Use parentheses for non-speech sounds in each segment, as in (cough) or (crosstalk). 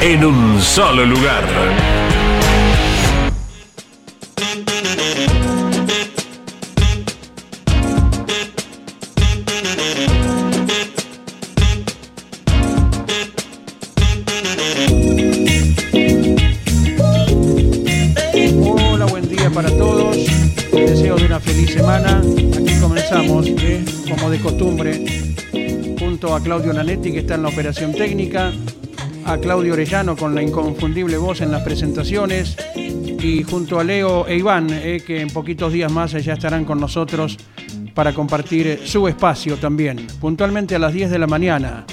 en un solo lugar. Hola, buen día para todos. Deseo de una feliz semana. Aquí comenzamos, eh, como de costumbre, junto a Claudio Nanetti, que está en la operación técnica, a Claudio Orellano con la inconfundible voz en las presentaciones, y junto a Leo e Iván, eh, que en poquitos días más ya estarán con nosotros para compartir su espacio también. Puntualmente a las 10 de la mañana,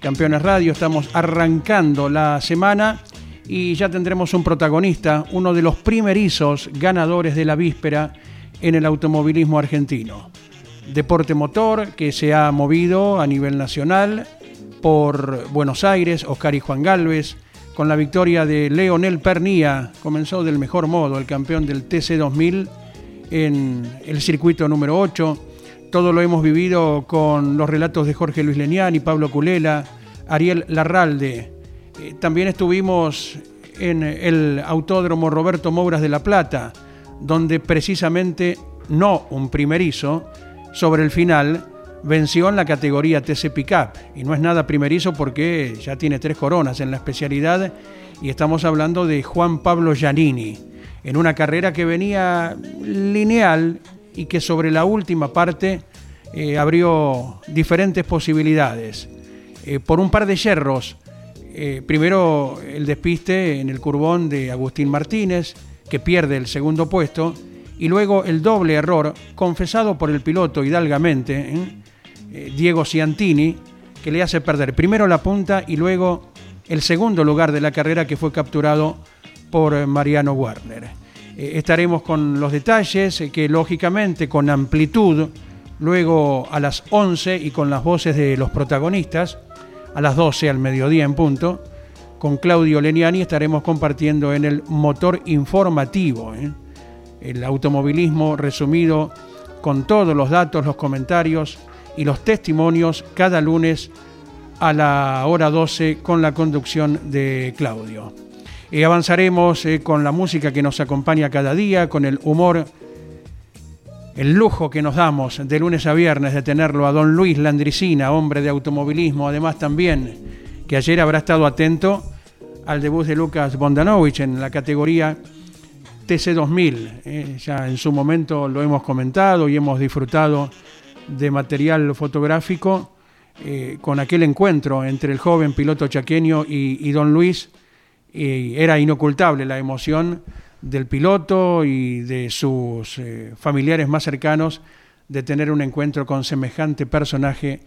Campeones Radio, estamos arrancando la semana y ya tendremos un protagonista, uno de los primerizos ganadores de la víspera en el automovilismo argentino. Deporte motor que se ha movido a nivel nacional por Buenos Aires, Oscar y Juan Galvez, con la victoria de Leonel Pernía, comenzó del mejor modo, el campeón del TC2000 en el circuito número 8. Todo lo hemos vivido con los relatos de Jorge Luis Leniani, Pablo Culela, Ariel Larralde. Eh, También estuvimos en el Autódromo Roberto Mouras de La Plata, donde precisamente no un primerizo, sobre el final venció en la categoría TC Pickup. Y no es nada primerizo porque ya tiene tres coronas en la especialidad y estamos hablando de Juan Pablo Giannini, en una carrera que venía lineal y que sobre la última parte eh, abrió diferentes posibilidades. Eh, por un par de yerros, eh, primero el despiste en el curbón de Agustín Martínez, que pierde el segundo puesto, y luego el doble error confesado por el piloto hidalgamente, ¿eh? Diego Ciantini, que le hace perder primero la punta y luego el segundo lugar de la carrera que fue capturado por Mariano Warner. Eh, estaremos con los detalles, eh, que lógicamente con amplitud, luego a las 11 y con las voces de los protagonistas, a las 12 al mediodía en punto, con Claudio Leniani estaremos compartiendo en el motor informativo, el automovilismo resumido con todos los datos, los comentarios y los testimonios cada lunes a la hora 12 con la conducción de Claudio. Y avanzaremos eh, con la música que nos acompaña cada día, con el humor, el lujo que nos damos de lunes a viernes de tenerlo a don Luis Landricina, hombre de automovilismo, además también que ayer habrá estado atento al debut de Lucas Bondanovich en la categoría TC2000. eh, ya en su momento lo hemos comentado y hemos disfrutado de material fotográfico eh, con aquel encuentro entre el joven piloto chaqueño y, don Luis. Y era inocultable la emoción del piloto y de sus eh, familiares más cercanos de tener un encuentro con semejante personaje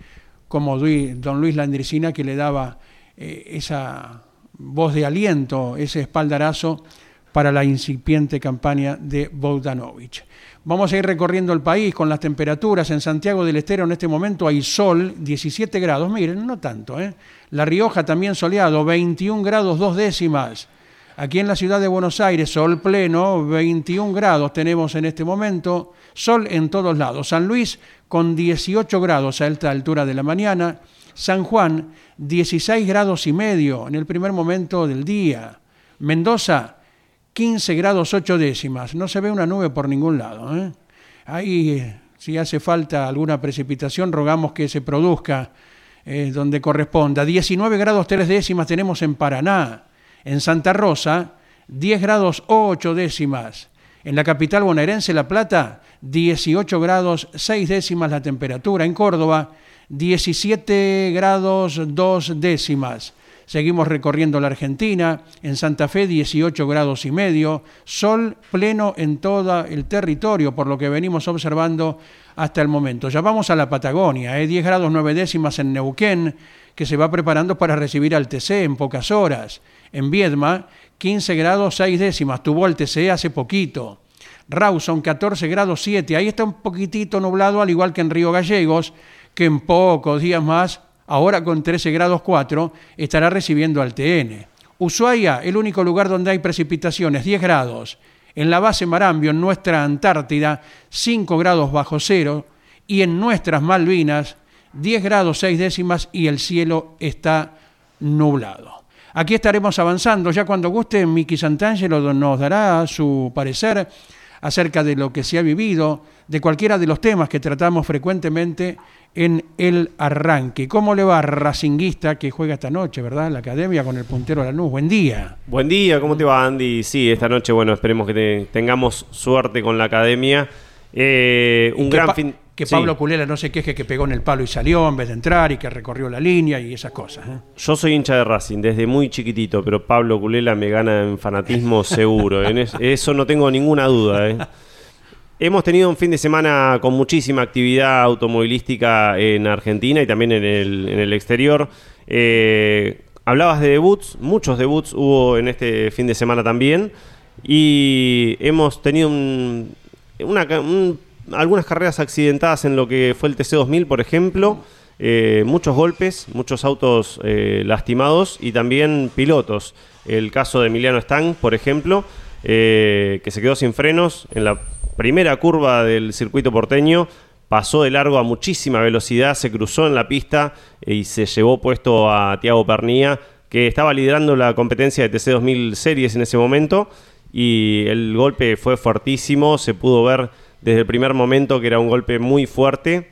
como don Luis Landricina que le daba eh, esa voz de aliento, ese espaldarazo para la incipiente campaña de Bogdanovich. Vamos a ir recorriendo el país con las temperaturas. En Santiago del Estero en este momento hay sol, 17 grados. Miren, no tanto. ¿eh? La Rioja también soleado, 21 grados dos décimas. Aquí en la ciudad de Buenos Aires, sol pleno, 21 grados tenemos en este momento. Sol en todos lados. San Luis con 18 grados a esta altura de la mañana. San Juan, 16 grados y medio en el primer momento del día. Mendoza, 15 grados 8 décimas. No se ve una nube por ningún lado. ¿eh? Ahí, eh, si hace falta alguna precipitación, rogamos que se produzca eh, donde corresponda. 19 grados 3 décimas tenemos en Paraná. En Santa Rosa, 10 grados 8 décimas. En la capital bonaerense, La Plata, 18 grados 6 décimas la temperatura. En Córdoba, 17 grados 2 décimas. Seguimos recorriendo la Argentina, en Santa Fe 18 grados y medio, sol pleno en todo el territorio, por lo que venimos observando hasta el momento. Ya vamos a la Patagonia, 10 ¿eh? grados 9 décimas en Neuquén, que se va preparando para recibir al TC en pocas horas. En Viedma, 15 grados 6 décimas, tuvo al TC hace poquito. Rawson, 14 grados 7, ahí está un poquitito nublado, al igual que en Río Gallegos, que en pocos días más ahora con 13 grados 4, estará recibiendo al TN. Ushuaia, el único lugar donde hay precipitaciones, 10 grados. En la base Marambio, en nuestra Antártida, 5 grados bajo cero. Y en nuestras Malvinas, 10 grados 6 décimas y el cielo está nublado. Aquí estaremos avanzando. Ya cuando guste, Miki Santangelo nos dará su parecer acerca de lo que se ha vivido, de cualquiera de los temas que tratamos frecuentemente en el arranque. ¿Cómo le va Racinguista que juega esta noche, verdad? La academia con el puntero de la luz. Buen día. Buen día, ¿cómo te va Andy? Sí, esta noche, bueno, esperemos que tengamos suerte con la academia. Eh, un gran fin. Que Pablo Culela no se queje que pegó en el palo y salió en vez de entrar y que recorrió la línea y esas cosas. ¿eh? Yo soy hincha de Racing desde muy chiquitito, pero Pablo Culela me gana en fanatismo (laughs) seguro. En eso no tengo ninguna duda. ¿eh? Hemos tenido un fin de semana con muchísima actividad automovilística en Argentina y también en el, exterior. Eh, hablabas de debuts, muchos debuts hubo en este fin de semana también. Y hemos tenido algunas carreras accidentadas en lo que fue el TC2000, por ejemplo. Eh, muchos golpes, muchos autos eh, lastimados y también pilotos. El caso de Emiliano Stang, por ejemplo, que se quedó sin frenos en la primera curva del circuito porteño, pasó de largo a muchísima velocidad, se cruzó en la pista y se llevó puesto a Tiago Pernía, que estaba liderando la competencia de TC2000 Series en ese momento. Y el golpe fue fuertísimo, se pudo ver desde el primer momento que era un golpe muy fuerte.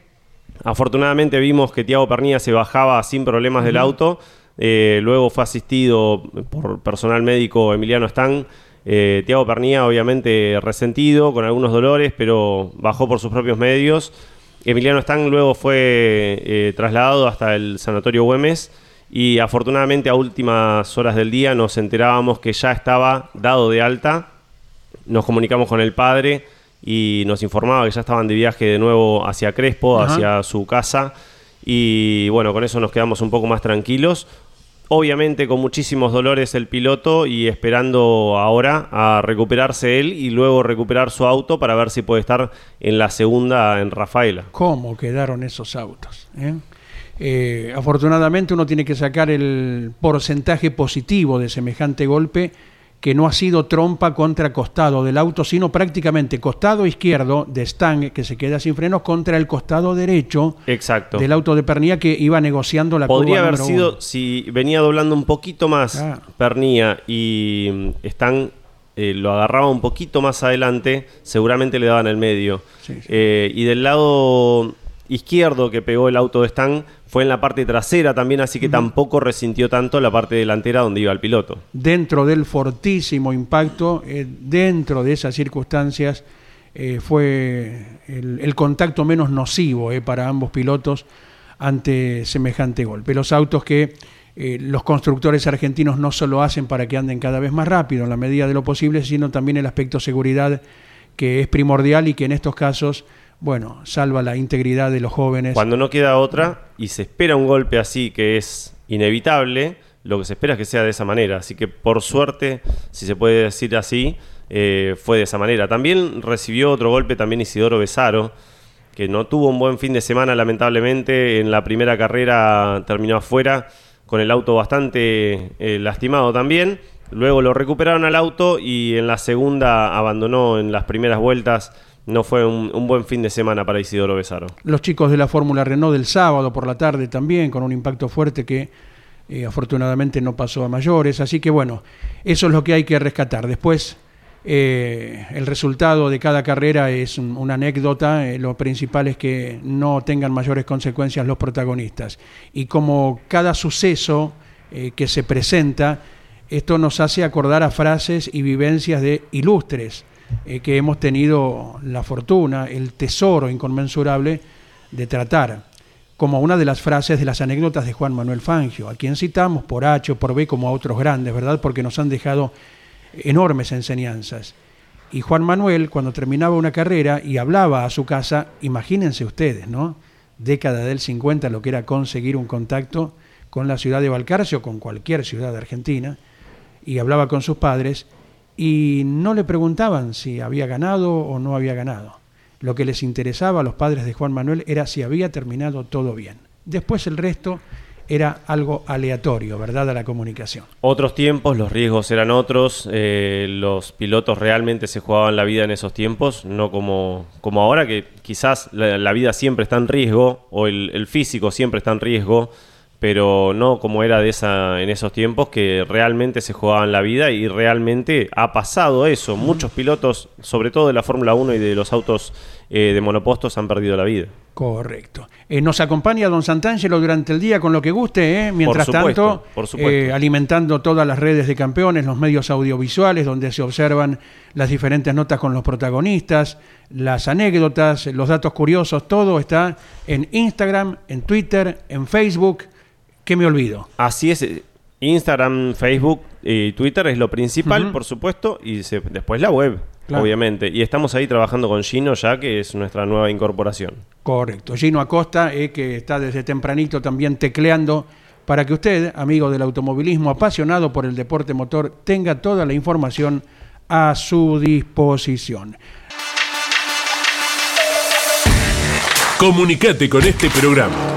Afortunadamente vimos que Tiago Pernía se bajaba sin problemas del auto. Eh, luego fue asistido por personal médico Emiliano Stang eh, Tiago Pernía, obviamente resentido, con algunos dolores, pero bajó por sus propios medios. Emiliano Stang luego fue eh, trasladado hasta el Sanatorio Güemes y afortunadamente a últimas horas del día nos enterábamos que ya estaba dado de alta. Nos comunicamos con el padre y nos informaba que ya estaban de viaje de nuevo hacia Crespo, hacia su casa. Y bueno, con eso nos quedamos un poco más tranquilos. Obviamente con muchísimos dolores el piloto y esperando ahora a recuperarse él y luego recuperar su auto para ver si puede estar en la segunda en Rafaela. ¿Cómo quedaron esos autos? Eh? Eh, afortunadamente uno tiene que sacar el porcentaje positivo de semejante golpe que no ha sido trompa contra costado del auto, sino prácticamente costado izquierdo de Stang, que se queda sin frenos, contra el costado derecho Exacto. del auto de Pernía que iba negociando la Podría haber sido, si venía doblando un poquito más Pernía y mm, Stang eh, lo agarraba un poquito más adelante, seguramente le daban el medio. Eh, y del lado izquierdo que pegó el auto de Stang fue en la parte trasera también, así que tampoco resintió tanto la parte delantera donde iba el piloto. Dentro del fortísimo impacto, eh, dentro de esas circunstancias, eh, fue el, contacto menos nocivo eh, para ambos pilotos ante semejante golpe. Los autos que los constructores argentinos no solo hacen para que anden cada vez más rápido en la medida de lo posible, sino también el aspecto seguridad que es primordial y que en estos casos bueno, salva la integridad de los jóvenes. Cuando no queda otra y se espera un golpe así que es inevitable, lo que se espera es que sea de esa manera. Así que por suerte, si se puede decir así, eh, fue de esa manera. También recibió otro golpe también Isidoro Besaro, que no tuvo un buen fin de semana lamentablemente. En la primera carrera terminó afuera con el auto bastante eh, lastimado también. Luego lo recuperaron al auto y en la segunda abandonó en las primeras vueltas no fue un, buen fin de semana para Isidoro Besaro. Los chicos de la Fórmula Renault del sábado por la tarde también, con un impacto fuerte que eh, afortunadamente no pasó a mayores. Así que bueno, eso es lo que hay que rescatar. Después, eh, el resultado de cada carrera es una anécdota. Eh, lo principal es que no tengan mayores consecuencias los protagonistas. Y como cada suceso que se presenta, esto nos hace acordar a frases y vivencias de ilustres eh, que hemos tenido la fortuna, el tesoro inconmensurable de tratar como una de las frases de las anécdotas de Juan Manuel Fangio, a quien citamos por H o por B como a otros grandes, ¿verdad? Porque nos han dejado enormes enseñanzas. Y Juan Manuel, cuando terminaba una carrera y hablaba a su casa, imagínense ustedes, ¿no? Década del 50, lo que era conseguir un contacto con la ciudad de Valcarce o con cualquier ciudad de Argentina, y hablaba con sus padres, y no le preguntaban si había ganado o no había ganado. Lo que les interesaba a los padres de Juan Manuel era si había terminado todo bien. Después el resto era algo aleatorio, ¿verdad?, a la comunicación. Otros tiempos, los riesgos eran otros, eh, los pilotos realmente se jugaban la vida en esos tiempos, no como, como ahora, que quizás la, vida siempre está en riesgo, o el, el, físico siempre está en riesgo, pero no como era de esa, en esos tiempos, que realmente se jugaban la vida y realmente ha pasado eso. Muchos pilotos, sobre todo de la Fórmula 1 y de los autos eh, de monopostos, han perdido la vida. Correcto. Eh, nos acompaña don Santangelo durante el día con lo que guste, ¿eh? mientras tanto, eh, alimentando todas las redes de campeones, los medios audiovisuales, donde se observan las diferentes notas con los protagonistas, las anécdotas, los datos curiosos, todo está en Instagram, en Twitter, en Facebook. ¿Qué me olvido? Así es. Instagram, Facebook y Twitter es lo principal, por supuesto, y después la web obviamente. Y estamos ahí trabajando con Gino ya, que es nuestra nueva incorporación. Correcto. Gino Acosta, eh, que está desde tempranito también tecleando para que usted, amigo del automovilismo, apasionado por el deporte motor, tenga toda la información a su disposición. Comunicate con este programa.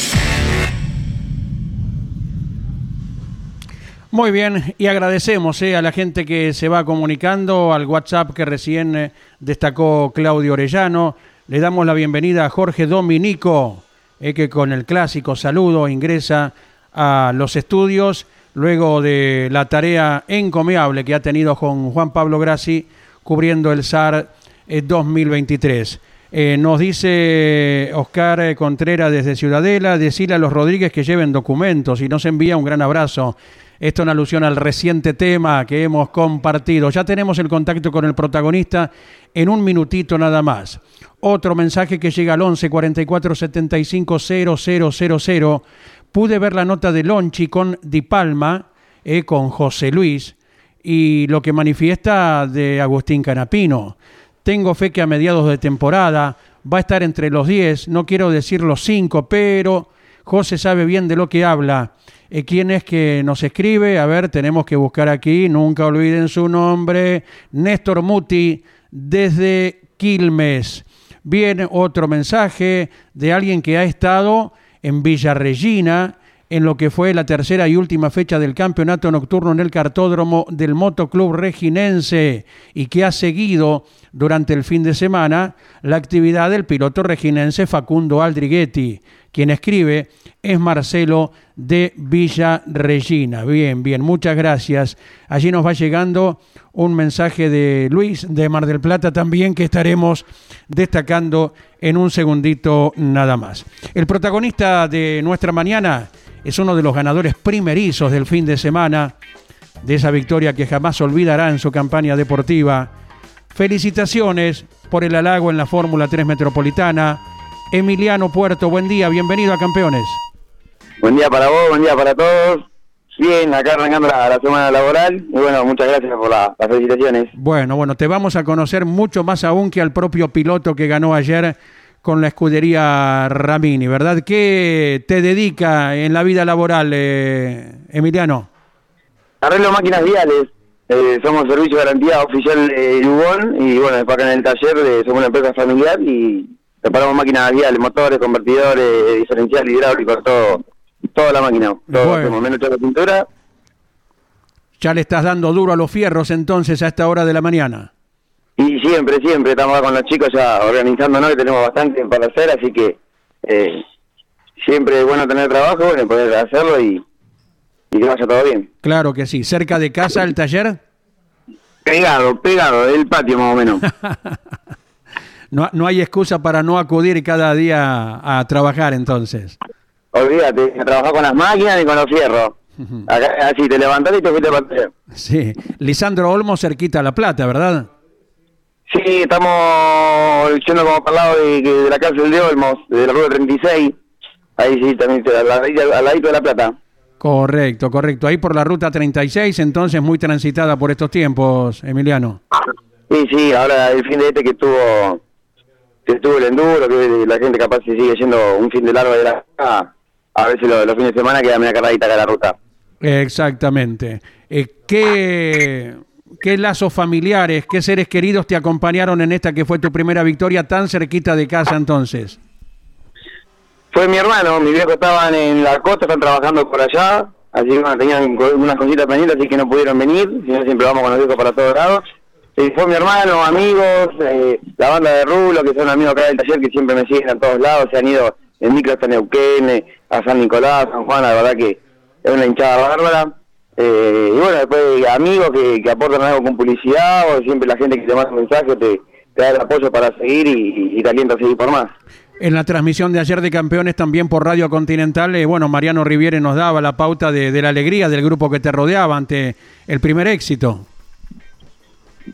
Muy bien, y agradecemos eh, a la gente que se va comunicando, al WhatsApp que recién eh, destacó Claudio Orellano, le damos la bienvenida a Jorge Dominico, eh, que con el clásico saludo ingresa a los estudios luego de la tarea encomiable que ha tenido con Juan Pablo Grassi cubriendo el SAR 2023. Eh, nos dice Oscar Contreras desde Ciudadela, decirle a los Rodríguez que lleven documentos y nos envía un gran abrazo. Esto en alusión al reciente tema que hemos compartido. Ya tenemos el contacto con el protagonista en un minutito nada más. Otro mensaje que llega al 11 44 75 0000. Pude ver la nota de Lonchi con Di Palma, eh, con José Luis, y lo que manifiesta de Agustín Canapino. Tengo fe que a mediados de temporada va a estar entre los 10, no quiero decir los 5, pero José sabe bien de lo que habla. Eh, ¿Quién es que nos escribe? A ver, tenemos que buscar aquí, nunca olviden su nombre, Néstor Muti, desde Quilmes. Viene otro mensaje de alguien que ha estado en Villa Regina, en lo que fue la tercera y última fecha del campeonato nocturno en el cartódromo del Motoclub Reginense y que ha seguido durante el fin de semana la actividad del piloto reginense Facundo Aldriguetti. Quien escribe es Marcelo de Villa Regina. Bien, bien, muchas gracias. Allí nos va llegando un mensaje de Luis de Mar del Plata también que estaremos destacando en un segundito nada más. El protagonista de nuestra mañana es uno de los ganadores primerizos del fin de semana de esa victoria que jamás olvidará en su campaña deportiva. Felicitaciones por el halago en la Fórmula 3 Metropolitana Emiliano Puerto. Buen día, bienvenido a Campeones. Buen día para vos, buen día para todos. Bien, acá arrancando la, semana laboral y bueno, muchas gracias por las felicitaciones. Bueno, bueno, te vamos a conocer mucho más aún que al propio piloto que ganó ayer con la escudería Ramini, ¿verdad? ¿Qué te dedica en la vida laboral, eh, Emiliano? Arreglo máquinas viales. Eh, somos servicio de garantía oficial de Lugón y bueno, después acá en el taller somos una empresa familiar y Preparamos máquinas viales, motores, convertidores, diferencial, hidráulico, todo, toda la máquina. Todo, menos toda la pintura. Ya le estás dando duro a los fierros entonces a esta hora de la mañana. Y siempre, siempre estamos con los chicos ya organizándonos, que tenemos bastante para hacer, así que eh, siempre es bueno tener trabajo, bueno, poder hacerlo y, y que vaya todo bien. Claro que sí. ¿Cerca de casa el taller? Pegado, pegado, del patio más o menos. (laughs) No, no hay excusa para no acudir cada día a trabajar entonces. Olvídate, a trabajar con las máquinas y con los fierros. Acá, así, te levantaste y te fuiste para. Sí. Lisandro Olmo cerquita a La Plata, ¿verdad? Sí, estamos yendo como para el lado de, de la cárcel de Olmos, de la ruta 36. Ahí sí, también, al ladito, al ladito de La Plata. Correcto, correcto. Ahí por la ruta 36, entonces muy transitada por estos tiempos, Emiliano. Sí, sí, ahora el fin de este que estuvo, que estuvo el enduro, que la gente capaz se sigue yendo un fin de largo de la a ver si lo- los fines de semana queda media cargadita acá la ruta. Exactamente. Eh, ¿qué, ¿Qué lazos familiares, qué seres queridos te acompañaron en esta que fue tu primera victoria tan cerquita de casa entonces? Fue mi hermano, mi viejo estaban en la costa, están trabajando por allá, así que bueno, tenían unas cositas pendientes, así que no pudieron venir, si no siempre vamos con los viejos para todos lados. Y fue mi hermano, amigos, eh, la banda de Rulo, que son amigos acá del taller, que siempre me siguen a todos lados, se han ido en micro hasta Neuquén, eh, a San Nicolás, San Juan, la verdad que es una hinchada bárbara. Eh, y bueno, después amigos que, aportan algo con publicidad, o siempre la gente que te manda un mensaje te, te da el apoyo para seguir y, y te alienta a seguir por más. En la transmisión de ayer de campeones también por Radio Continental, eh, bueno, Mariano Riviere nos daba la pauta de la alegría del grupo que te rodeaba ante el primer éxito.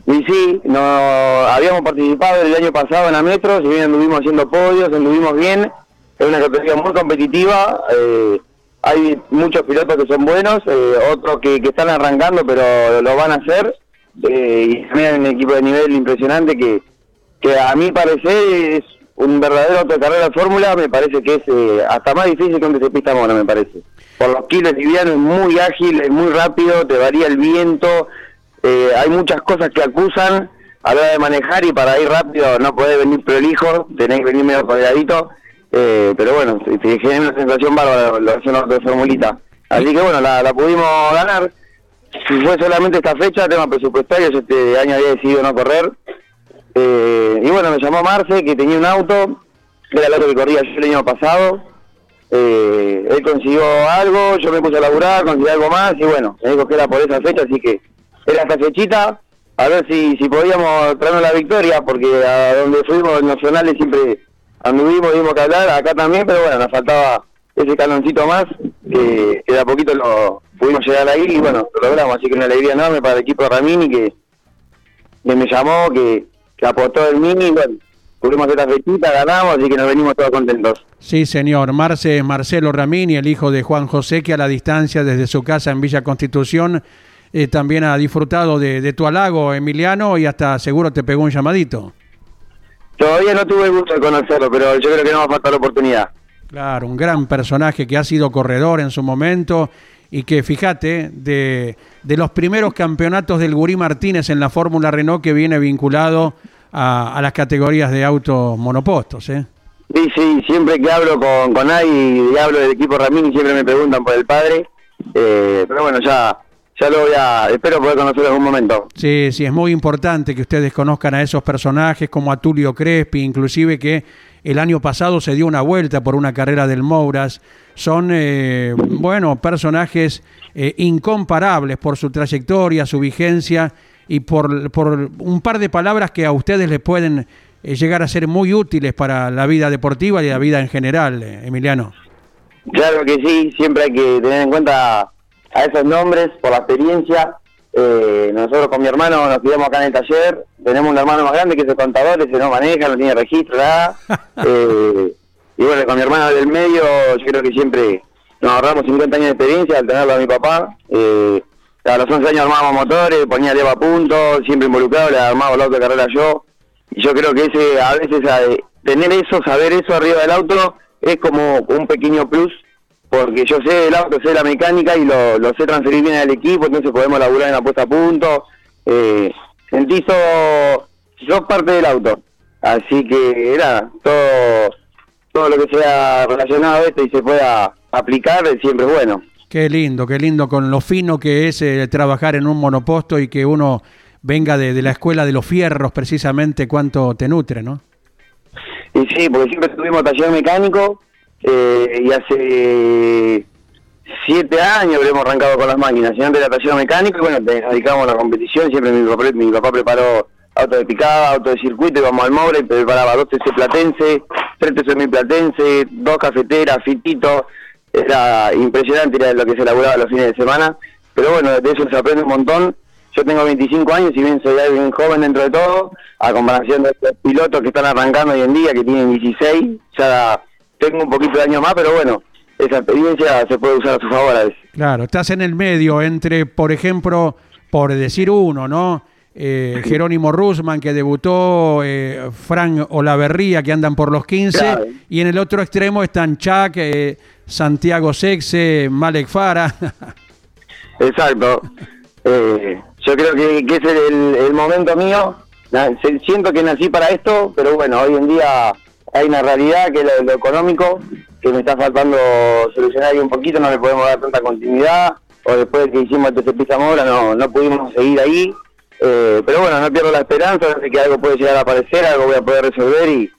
Y sí, no habíamos participado el año pasado en la Metro, si bien anduvimos haciendo podios, anduvimos bien, es una categoría muy competitiva, eh, hay muchos pilotos que son buenos, eh, otros que, que están arrancando pero lo van a hacer, eh, y también hay un equipo de nivel impresionante que, que a mi parecer es un verdadero auto de fórmula, me parece que es hasta más difícil que un pista mono, me parece. Por los kilos livianos, es muy ágil, es muy rápido, te varía el viento, eh, hay muchas cosas que acusan a la hora de manejar y para ir rápido no podés venir prolijo, tenés que venir medio colgadito, eh, pero bueno, te, genera una sensación bárbara lo son de formulita. Así que bueno, la, pudimos ganar. Si fue solamente esta fecha, tema presupuestario, yo este año había decidido no correr. Eh, y bueno, me llamó Marce, que tenía un auto, era el auto que corría yo el año pasado. Eh, él consiguió algo, yo me puse a laburar, conseguí algo más y bueno, me dijo que era por esa fecha, así que era esta fechita, a ver si, si podíamos traernos la victoria, porque a donde fuimos nacionales siempre anduvimos, dimos que hablar, acá también, pero bueno, nos faltaba ese canoncito más, que, que de a poquito lo pudimos llegar ahí y bueno, lo logramos, así que una alegría enorme para el equipo de Ramini que, me llamó, que, que apostó el mini, y bueno, hacer esta fechita, ganamos, así que nos venimos todos contentos. Sí, señor. Marce Marcelo Ramini, el hijo de Juan José, que a la distancia desde su casa en Villa Constitución eh, también ha disfrutado de, de tu halago, Emiliano, y hasta seguro te pegó un llamadito. Todavía no tuve el gusto de conocerlo, pero yo creo que no va a faltar la oportunidad. Claro, un gran personaje que ha sido corredor en su momento y que, fíjate, de, de los primeros campeonatos del Gurí Martínez en la Fórmula Renault que viene vinculado a, a las categorías de autos monopostos. ¿eh? Sí, sí, siempre que hablo con, con y hablo del equipo Ramini siempre me preguntan por el padre, eh, pero bueno, ya ya lo voy a, espero poder conocerlo en algún momento. Sí, sí, es muy importante que ustedes conozcan a esos personajes como a Tulio Crespi, inclusive que el año pasado se dio una vuelta por una carrera del Mouras. Son, eh, bueno, personajes eh, incomparables por su trayectoria, su vigencia y por, por un par de palabras que a ustedes les pueden eh, llegar a ser muy útiles para la vida deportiva y la vida en general, eh, Emiliano. Claro que sí, siempre hay que tener en cuenta a esos nombres por la experiencia. Eh, nosotros con mi hermano nos quedamos acá en el taller, tenemos un hermano más grande que es el contador, ese no maneja, no tiene registro, nada. (laughs) Eh, y bueno, con mi hermano del medio, yo creo que siempre nos ahorramos 50 años de experiencia al tenerlo a mi papá. Eh, a los 11 años armábamos motores, ponía el a punto, siempre involucrado, le armaba el auto de carrera yo. Y yo creo que ese a veces eh, tener eso, saber eso arriba del auto, es como un pequeño plus porque yo sé del auto, sé de la mecánica y lo, lo sé transferir bien al equipo, entonces podemos laburar en la puesta a punto. Eh, sentí sos, sos parte del auto, así que era todo, todo lo que sea relacionado a esto y se pueda aplicar siempre es bueno. Qué lindo, qué lindo con lo fino que es eh, trabajar en un monoposto y que uno venga de, de la escuela de los fierros precisamente cuánto te nutre, ¿no? Y sí, porque siempre tuvimos taller mecánico eh, y hace siete años que hemos arrancado con las máquinas, y antes era taller mecánico, y bueno, nos dedicamos a la competición, siempre mi papá, mi papá preparó auto de picada, auto de circuito, íbamos al Mobre, preparaba dos TC Platense, tres TC Platense, dos cafeteras, fititos, era impresionante era lo que se elaboraba los fines de semana, pero bueno, de eso se aprende un montón. Yo tengo 25 años, y bien soy alguien joven dentro de todo, a comparación de los pilotos que están arrancando hoy en día, que tienen 16, ya tengo un poquito de años más, pero bueno, esa experiencia se puede usar a su favor a veces. Claro, estás en el medio entre, por ejemplo, por decir uno, ¿no? Eh, Jerónimo Rusman, que debutó, eh, Frank Olaverría, que andan por los 15, y en el otro extremo están Chuck, eh, Santiago Sexe, Malek Fara. (laughs) Exacto. Eh, yo creo que, que es el, momento mío. Siento que nací para esto, pero bueno, hoy en día hay una realidad que es lo, económico, que me está faltando solucionar ahí un poquito, no le podemos dar tanta continuidad, o después de que hicimos el TCP Zamora no, no pudimos seguir ahí, eh, pero bueno, no pierdo la esperanza de que algo puede llegar a aparecer, algo voy a poder resolver y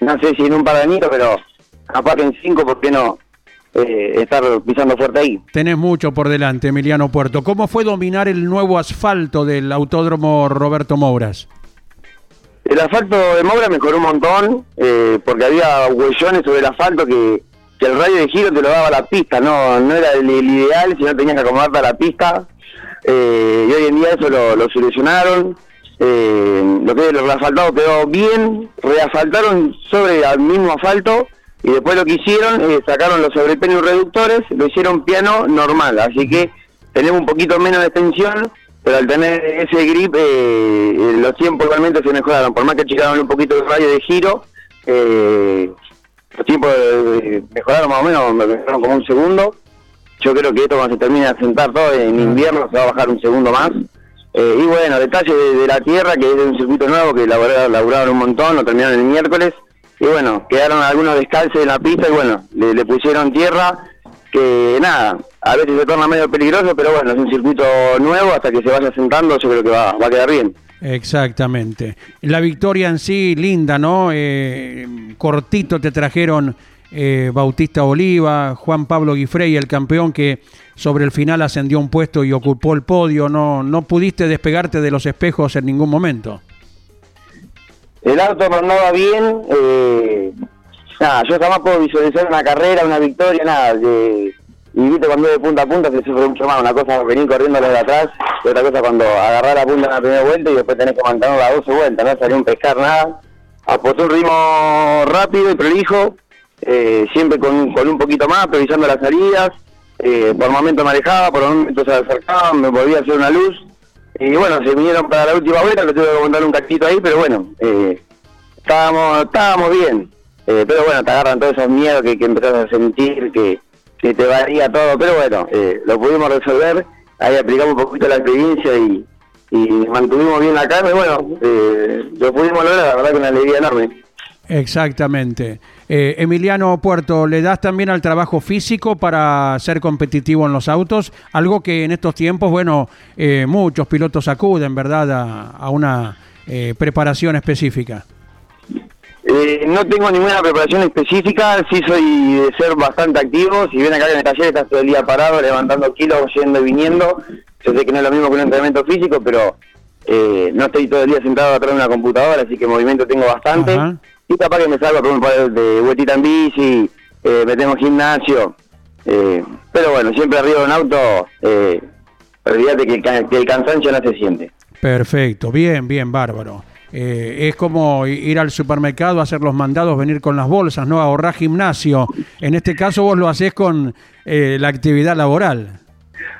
no sé si en un par de años, pero aparte en cinco, ¿por qué no eh, estar pisando fuerte ahí? Tenés mucho por delante, Emiliano Puerto. ¿Cómo fue dominar el nuevo asfalto del autódromo Roberto Mouras? El asfalto de Moura mejoró un montón, eh, porque había huellones sobre el asfalto que, el radio de giro te lo daba la pista, no no era el, ideal, sino tenías que acomodarte a la pista. Eh, y hoy en día eso lo, solucionaron. Eh, lo que es el asfaltado quedó bien, reasfaltaron sobre el mismo asfalto y después lo que hicieron, sacaron los sobrepenos reductores, lo hicieron piano normal, así que tenemos un poquito menos de extensión pero al tener ese grip eh, los tiempos realmente se mejoraron, por más que achicaron un poquito el radio de giro, eh, los tiempos mejoraron más o menos, mejoraron como un segundo. Yo creo que esto cuando se termine de sentar todo en invierno se va a bajar un segundo más. Eh, y bueno, detalle de, la tierra, que es de un circuito nuevo que laburaron, un montón, lo terminaron el miércoles. Y bueno, quedaron algunos descalces en la pista y bueno, le pusieron tierra que nada, a veces se torna medio peligroso, pero bueno, es un circuito nuevo, hasta que se vaya sentando yo creo que va, va a quedar bien. Exactamente. La victoria en sí, linda, ¿no? Eh, cortito te trajeron eh, Bautista Oliva, Juan Pablo Guifrey, el campeón que sobre el final ascendió un puesto y ocupó el podio. No, no pudiste despegarte de los espejos en ningún momento. El auto va bien. Eh, nada, yo jamás puedo visualizar una carrera, una victoria, nada. Y viste cuando de punta a punta se sufre mucho más. Una cosa venir corriendo desde atrás, y otra cosa cuando agarrar la punta en la primera vuelta y después tenés que mantener las 12 vueltas, no salió un pescar nada. Apostó un ritmo rápido y prolijo, eh, siempre con, con un poquito más, previsando las salidas. Eh, por momentos me alejaba, por momentos se acercaba, me volvía a hacer una luz. Y bueno, se vinieron para la última vuelta, le tuve que montar un cachito ahí, pero bueno, eh, estábamos, estábamos bien. Eh, pero bueno, te agarran todos esos miedos que, que empezás a sentir, que, que te varía todo. Pero bueno, eh, lo pudimos resolver. Ahí aplicamos un poquito la experiencia y, y mantuvimos bien la carne. Bueno, eh, lo pudimos lograr, la verdad que una alegría enorme. Exactamente. Emiliano Puerto, ¿le das también al trabajo físico para ser competitivo en los autos? Algo que en estos tiempos, bueno, muchos pilotos acuden, ¿verdad?, a, a una preparación específica. Eh, no tengo ninguna preparación específica, sí soy de ser bastante activo. Si bien acá en el taller estás todo el día parado, levantando kilos, yendo y viniendo, yo sé que no es lo mismo que un entrenamiento físico, pero eh, no estoy todo el día sentado atrás de una computadora, así que movimiento tengo bastante. Y capaz que me salgo con un par de vueltita en bici, eh, me tengo gimnasio. Eh, pero bueno, siempre arriba de un auto, olvídate que, que el cansancio no se siente. Perfecto, bien, bien, bárbaro. Eh, es como ir al supermercado, hacer los mandados, venir con las bolsas, ¿no? Ahorrar gimnasio. En este caso vos lo haces con eh, la actividad laboral.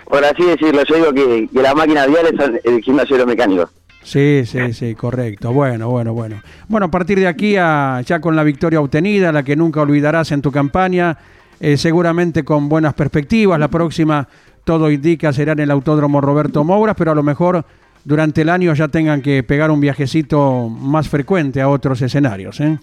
Por así decirlo, yo digo que, la máquina vial es el gimnasio de los mecánicos. Sí, sí, sí, correcto. Bueno, bueno, bueno. Bueno, a partir de aquí, ya con la victoria obtenida, la que nunca olvidarás en tu campaña, eh, seguramente con buenas perspectivas. La próxima, todo indica, será en el Autódromo Roberto Mouras, pero a lo mejor durante el año ya tengan que pegar un viajecito más frecuente a otros escenarios. ¿eh?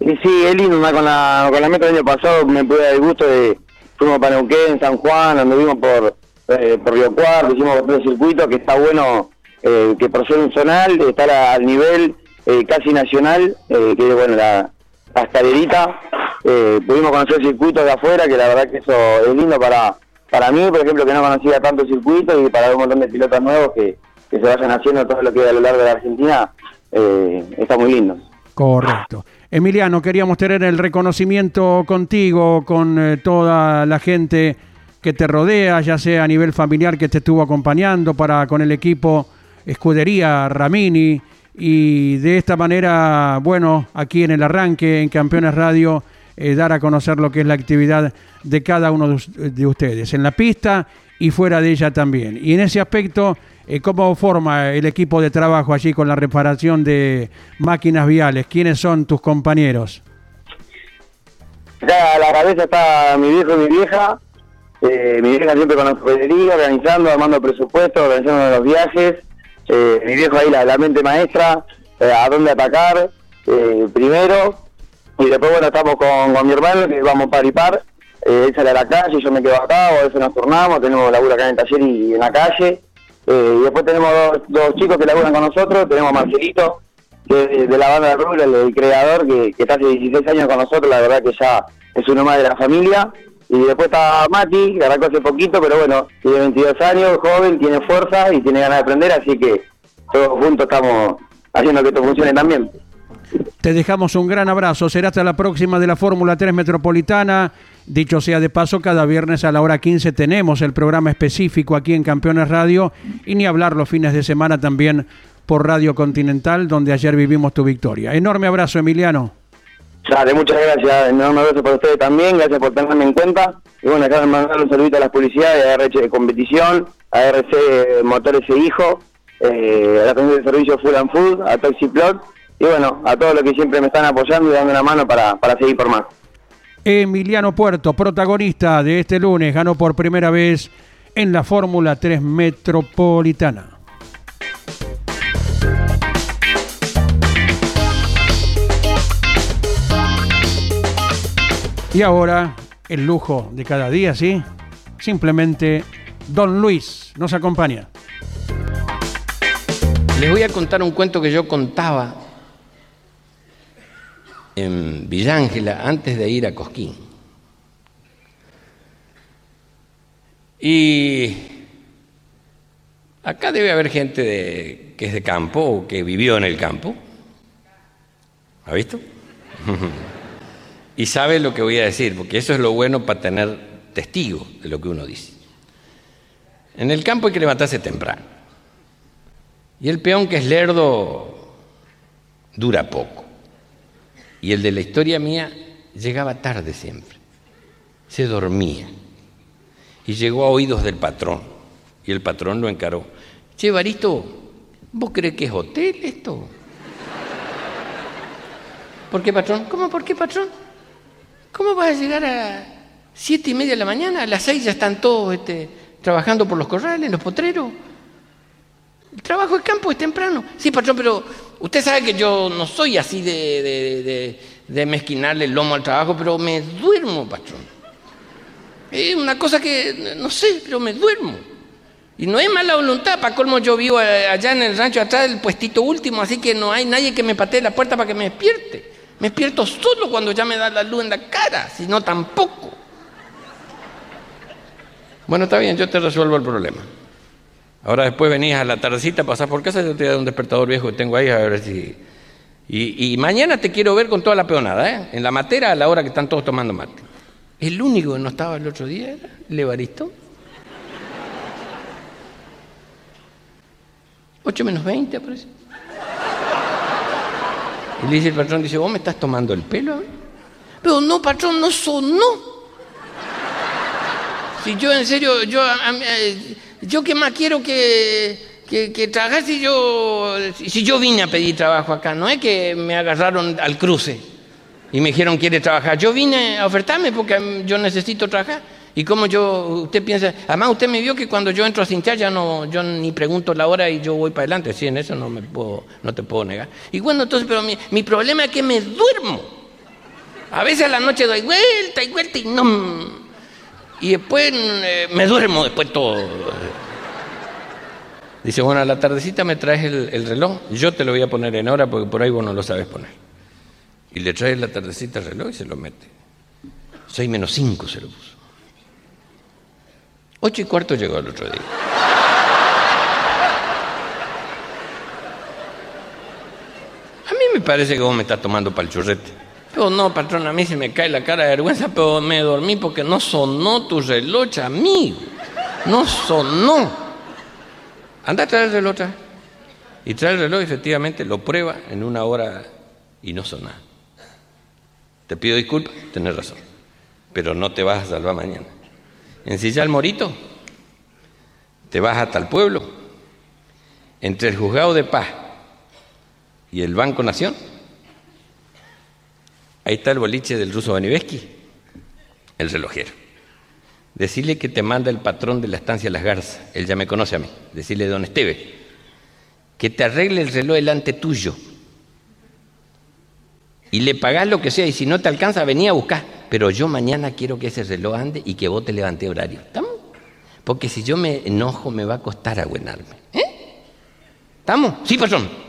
Y sí, es lindo, con la, con la meta del año pasado me pude dar el gusto de, fuimos para Neuquén, San Juan, anduvimos por, eh, por Río Cuarto, hicimos otro circuito que está bueno, eh, que por ser un zonal, estar al nivel eh, casi nacional, que es bueno, la, la escalerita, eh, pudimos conocer circuitos de afuera, que la verdad que eso es lindo para, para mí, por ejemplo, que no conocía tanto circuitos y para un montón de pilotos nuevos que, que se vayan haciendo todo lo que a lo largo de la Argentina, eh, está muy lindo. Correcto. Emiliano, queríamos tener el reconocimiento contigo, con eh, toda la gente que te rodea, ya sea a nivel familiar que te estuvo acompañando para con el equipo Escudería Ramini y de esta manera, bueno, aquí en el arranque en Campeones Radio eh, dar a conocer lo que es la actividad de cada uno de, us- de ustedes, en la pista y fuera de ella también. Y en ese aspecto, ¿cómo forma el equipo de trabajo allí con la reparación de máquinas viales? ¿Quiénes son tus compañeros? Acá a la cabeza está mi viejo y mi vieja. Eh, mi vieja siempre con la escudería, organizando, armando presupuestos, organizando los viajes. Eh, mi viejo ahí la, la mente maestra, eh, a dónde atacar eh, primero. Y después, bueno, estamos con, con mi hermano, que vamos par y par. Eh, él sale a la calle, yo me quedo acá, o a veces nos turnamos, tenemos laburo acá en el taller y en la calle. Eh, y después tenemos dos, chicos que laburan con nosotros, tenemos a Marcelito, de, la banda de el, creador, que, que está hace 16 años con nosotros, la verdad que ya es uno más de la familia. Y después está Mati, que arrancó hace poquito, pero bueno, tiene 22 años, joven, tiene fuerza y tiene ganas de aprender, así que todos juntos estamos haciendo que esto funcione también. Te dejamos un gran abrazo. Será hasta la próxima de la Fórmula 3 Metropolitana. Dicho sea de paso, cada viernes a la hora 15 tenemos el programa específico aquí en Campeones Radio y ni hablar los fines de semana también por Radio Continental, donde ayer vivimos tu victoria. Enorme abrazo, Emiliano. Dale, muchas gracias, enorme abrazo para ustedes también, gracias por tenerme en cuenta. Y bueno, acá mandar un saludito a las publicidades, a RH de Competición, a RC Motores e Hijo, eh, a la gente de servicio Full and Food, a Toxiplot, y bueno, a todos los que siempre me están apoyando y dando una mano para, para seguir por más. Emiliano Puerto, protagonista de este lunes, ganó por primera vez en la Fórmula 3 Metropolitana. Y ahora, el lujo de cada día, ¿sí? Simplemente Don Luis nos acompaña. Les voy a contar un cuento que yo contaba en Villángela antes de ir a Cosquín. Y acá debe haber gente de- que es de campo o que vivió en el campo. ¿Ha visto? (laughs) y sabe lo que voy a decir, porque eso es lo bueno para tener testigo de lo que uno dice. En el campo hay que levantarse temprano. Y el peón que es lerdo dura poco. Y el de la historia mía llegaba tarde siempre. Se dormía. Y llegó a oídos del patrón. Y el patrón lo encaró. Che, Barito, ¿vos crees que es hotel esto? ¿Por qué, patrón? ¿Cómo por qué, patrón? ¿Cómo vas a llegar a siete y media de la mañana? A las seis ya están todos este, trabajando por los corrales, los potreros. El trabajo de campo es temprano. Sí, patrón, pero usted sabe que yo no soy así de, de, de- de mezquinarle el lomo al trabajo, pero me duermo, patrón. Es una cosa que, no sé, pero me duermo. Y no es mala voluntad, para colmo yo vivo allá en el rancho atrás del puestito último, así que no hay nadie que me patee la puerta para que me despierte. Me despierto solo cuando ya me da la luz en la cara, si no tampoco. Bueno, está bien, yo te resuelvo el problema. Ahora después venís a la tardecita, pasás por casa, yo te doy un despertador viejo que tengo ahí, a ver si... Y, y mañana te quiero ver con toda la peonada, ¿eh? En la matera a la hora que están todos tomando mate. El único que no estaba el otro día era Levaristo. 8 menos 20, parece. Y le dice el patrón, dice, ¿vos me estás tomando el pelo? a mí?". Pero no, patrón, no sonó. Si yo en serio, yo, a- a- eh, yo qué más quiero que, que, que trabajar si yo, si yo vine a pedir trabajo acá, no es que me agarraron al cruce y me dijeron quiere trabajar. Yo vine a ofertarme porque yo necesito trabajar. Y como yo, usted piensa, además usted me vio que cuando yo entro a cinchar ya no, yo ni pregunto la hora y yo voy para adelante. Sí, en eso no me puedo, no te puedo negar. Y bueno, entonces, pero mi, mi problema es que me duermo. A veces a la noche doy vuelta y vuelta y no. Y después eh, me duermo después todo. Dice, bueno, a la tardecita me traes el, el reloj, yo te lo voy a poner en hora porque por ahí vos no lo sabes poner. Y le trae la tardecita el reloj y se lo mete. 6 menos 5 se lo puso. 8 y cuarto llegó el otro día. A mí me parece que vos me estás tomando para el churrete. Pero no, patrón, a mí se me cae la cara de vergüenza, pero me dormí porque no sonó tu reloj, amigo. No sonó. Anda a traer el reloj. Y trae el reloj, efectivamente, lo prueba en una hora y no sonó. Te pido disculpas, tenés razón. Pero no te vas a salvar mañana. Ensilla el morito, te vas hasta el pueblo, entre el juzgado de paz y el Banco Nación. Ahí está el boliche del ruso Baniveski, el relojero. Decirle que te manda el patrón de la estancia Las Garzas, él ya me conoce a mí. Decirle, don Esteve, que te arregle el reloj delante tuyo. Y le pagás lo que sea, y si no te alcanza, venía a buscar. Pero yo mañana quiero que ese reloj ande y que vos te levanté horario. ¿Estamos? Porque si yo me enojo, me va a costar aguenarme. ¿Eh? ¿Estamos? Sí, patrón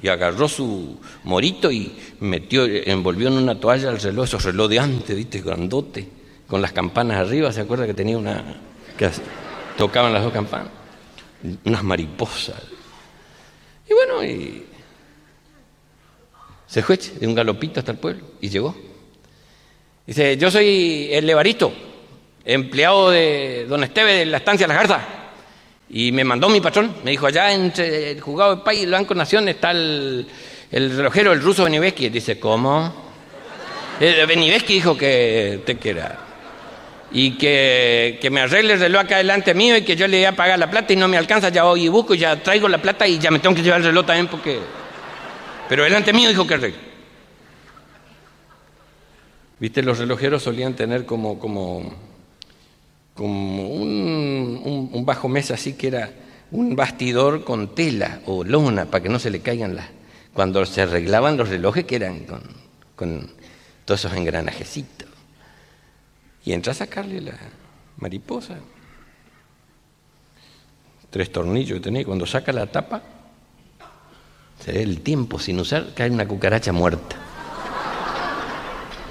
y agarró su morito y metió, envolvió en una toalla el reloj, esos reloj de antes, viste, grandote, con las campanas arriba, ¿se acuerda que tenía una, que tocaban las dos campanas? Unas mariposas. Y bueno, y se fue de un galopito hasta el pueblo y llegó. Dice, yo soy el Levarito, empleado de don Esteve de la estancia Las Garzas. Y me mandó mi patrón, me dijo, allá entre el juzgado de Paz y el Banco Nación está el, el relojero, el ruso Beniveski. Dice, ¿cómo? Eh, Beniveski dijo que te quiera. Y que, que, me arregle el reloj acá delante mío y que yo le voy a pagar la plata y no me alcanza, ya voy y busco y ya traigo la plata y ya me tengo que llevar el reloj también porque... Pero delante mío dijo que arregle. Viste, los relojeros solían tener como, como como un, un, bajo mesa así que era un bastidor con tela o lona para que no se le caigan las... Cuando se arreglaban los relojes que eran con, con todos esos engranajecitos. Y entra a sacarle la mariposa. Tres tornillos que tenía. Cuando saca la tapa, se ve el tiempo sin usar, cae una cucaracha muerta.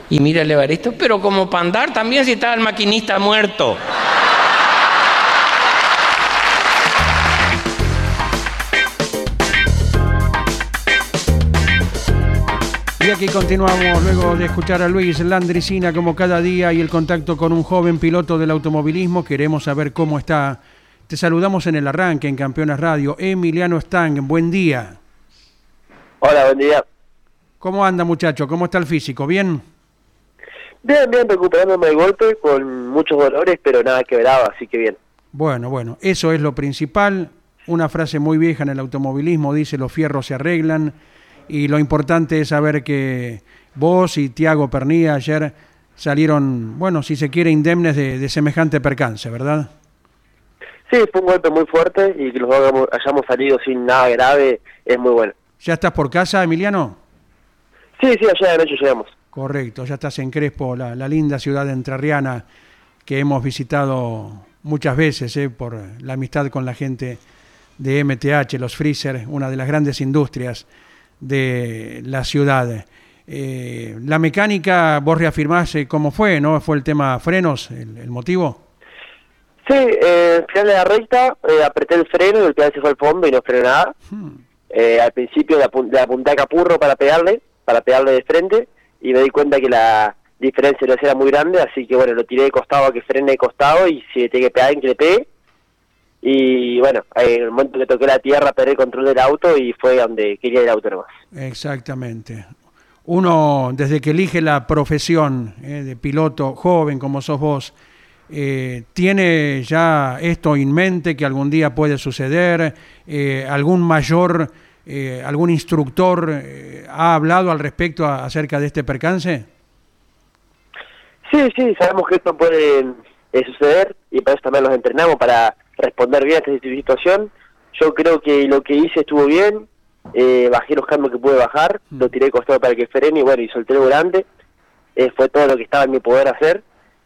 Y mira el Evaristo, pero como para andar también si estaba el maquinista muerto. Y aquí continuamos luego de escuchar a Luis Landricina como cada día y el contacto con un joven piloto del automovilismo. Queremos saber cómo está. Te saludamos en el arranque en Campeones Radio. Emiliano Stang, buen día. Hola, buen día. ¿Cómo anda muchacho? ¿Cómo está el físico? ¿Bien? Bien, bien, recuperándome de golpe con muchos dolores, pero nada quebrado, así que bien. Bueno, bueno, eso es lo principal. Una frase muy vieja en el automovilismo dice los fierros se arreglan y lo importante es saber que vos y Tiago Pernía ayer salieron, bueno, si se quiere, indemnes de, de, semejante percance, ¿verdad? Sí, fue un golpe muy fuerte y que los dos hayamos salido sin nada grave es muy bueno. ¿Ya estás por casa, Emiliano? Sí, sí, allá de noche llegamos. Correcto, ya estás en Crespo, la, la linda ciudad entrerriana que hemos visitado muchas veces ¿eh? por la amistad con la gente de MTH, los Freezer, una de las grandes industrias de la ciudad. Eh, la mecánica, vos reafirmás eh, cómo fue, ¿no? ¿Fue el tema frenos el, el motivo? Sí, eh, final de la recta, eh, apreté el freno y el pedal se fue al fondo y no frené nada. Hmm. Al principio le apunté a capurro para pegarle, para pegarle de frente y me di cuenta que la diferencia no era muy grande, así que bueno, lo tiré de costado a que frene de costado y si le tenía que pegar, que le pegue. Y bueno, en el momento que toqué la tierra perdí el control del auto y fue donde quería el auto nomás. Exactamente. Uno, desde que elige la profesión eh, de piloto joven como sos vos, eh, ¿tiene ya esto en mente que algún día puede suceder? Eh, ¿Algún mayor, eh, algún instructor eh, ha hablado al respecto a, acerca de este percance? Sí, sí, sabemos que esto puede suceder y para eso también los entrenamos para responder bien a esta situación. Yo creo que lo que hice estuvo bien, eh, bajé los cambios que pude bajar, mm. lo tiré de costado para que frene y bueno, y solté el volante, eh, fue todo lo que estaba en mi poder hacer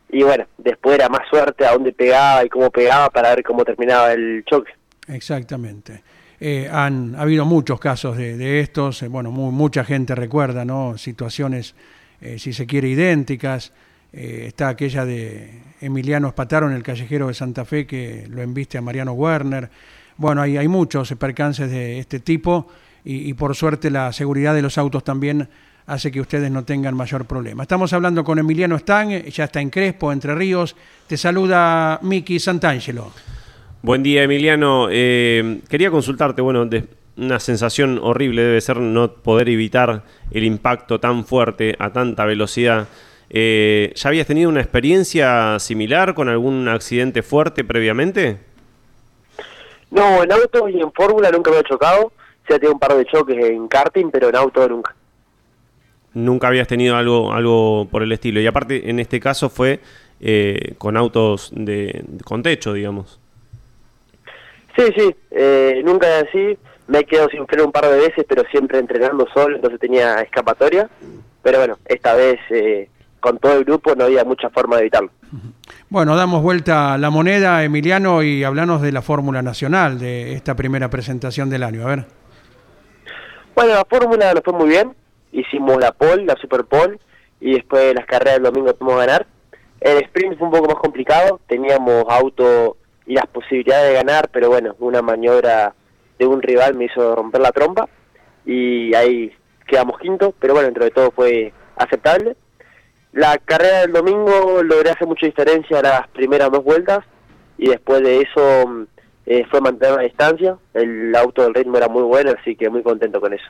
y bueno, después era más suerte a dónde pegaba y cómo pegaba para ver cómo terminaba el choque. Exactamente. Eh, han ha habido muchos casos de, de estos, eh, bueno, mu mucha gente recuerda, ¿no? Situaciones, eh, si se quiere, idénticas. está aquella de Emiliano Espataro el callejero de Santa Fe que lo enviste a Mariano Werner. Bueno, hay, hay muchos percances de este tipo y, y por suerte la seguridad de los autos también hace que ustedes no tengan mayor problema. Estamos hablando con Emiliano Stang, ya está en Crespo, Entre Ríos. Te saluda Miki Santangelo. Buen día, Emiliano. Eh, quería consultarte, bueno, de una sensación horrible debe ser no poder evitar el impacto tan fuerte a tanta velocidad. Eh, ¿Ya habías tenido una experiencia similar con algún accidente fuerte previamente? No, en auto y en fórmula nunca me he chocado. Se ha tenido un par de choques en karting, pero en auto nunca. Nunca habías tenido algo, algo por el estilo. Y aparte, en este caso fue eh, con autos de, con techo, digamos. Sí, sí, eh, nunca así. Me he quedado sin freno un par de veces, pero siempre entrenando solo, entonces tenía escapatoria. Pero bueno, esta vez eh, con todo el grupo no había mucha forma de evitarlo. Bueno, damos vuelta a la moneda, Emiliano, y hablamos de la Fórmula Nacional, de esta primera presentación del año. A ver. Bueno, la fórmula nos fue muy bien. Hicimos la pole, la super pole, y después las carreras del domingo pudimos ganar. El sprint fue un poco más complicado. Teníamos auto y las posibilidades de ganar, pero bueno, una maniobra de un rival me hizo romper la trompa y ahí quedamos quinto, pero bueno, dentro de todo fue aceptable. La carrera del domingo logré hacer mucha diferencia las primeras dos vueltas y después de eso mm, eh, fue mantener la distancia. El auto del ritmo era muy bueno, así que muy contento con eso.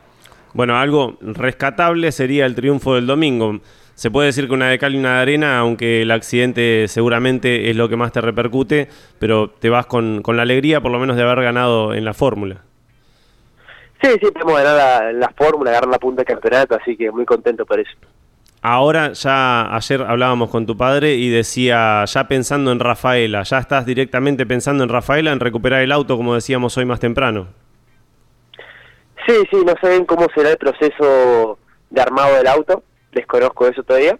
Bueno, algo rescatable sería el triunfo del domingo. Se puede decir que una de cal y una de arena, aunque el accidente seguramente es lo que más te repercute, pero te vas con, con la alegría por lo menos de haber ganado en la fórmula. Sí, sí, podemos ganar la, la fórmula, agarrar la punta del campeonato, así que muy contento por eso. Ahora ya ayer hablábamos con tu padre y decía, ya pensando en Rafaela, ya estás directamente pensando en Rafaela, en recuperar el auto como decíamos hoy más temprano. Sí, sí, no sé bien cómo será el proceso de armado del auto, desconozco eso todavía.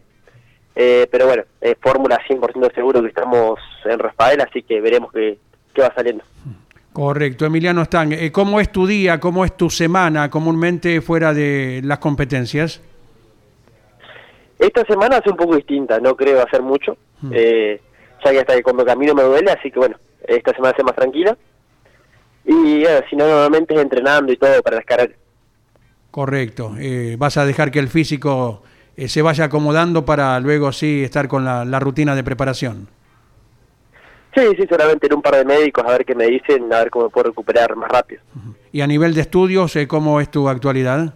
Eh, pero bueno, es fórmula 100% seguro que estamos en Rafael, así que veremos qué, qué va saliendo. Correcto, Emiliano Stang. Eh, ¿Cómo es tu día, cómo es tu semana comúnmente fuera de las competencias? Esta semana hace un poco distinta, no creo hacer mucho, eh, ya que hasta que cuando camino me duele, así que bueno, esta semana hace más tranquila. Y bueno, si no, normalmente es entrenando y todo para las carreras. Correcto. Eh, vas a dejar que el físico eh, se vaya acomodando para luego sí estar con la, la rutina de preparación. Sí, sí, solamente en un par de médicos a ver qué me dicen, a ver cómo puedo recuperar más rápido. Y a nivel de estudios, eh, ¿cómo es tu actualidad?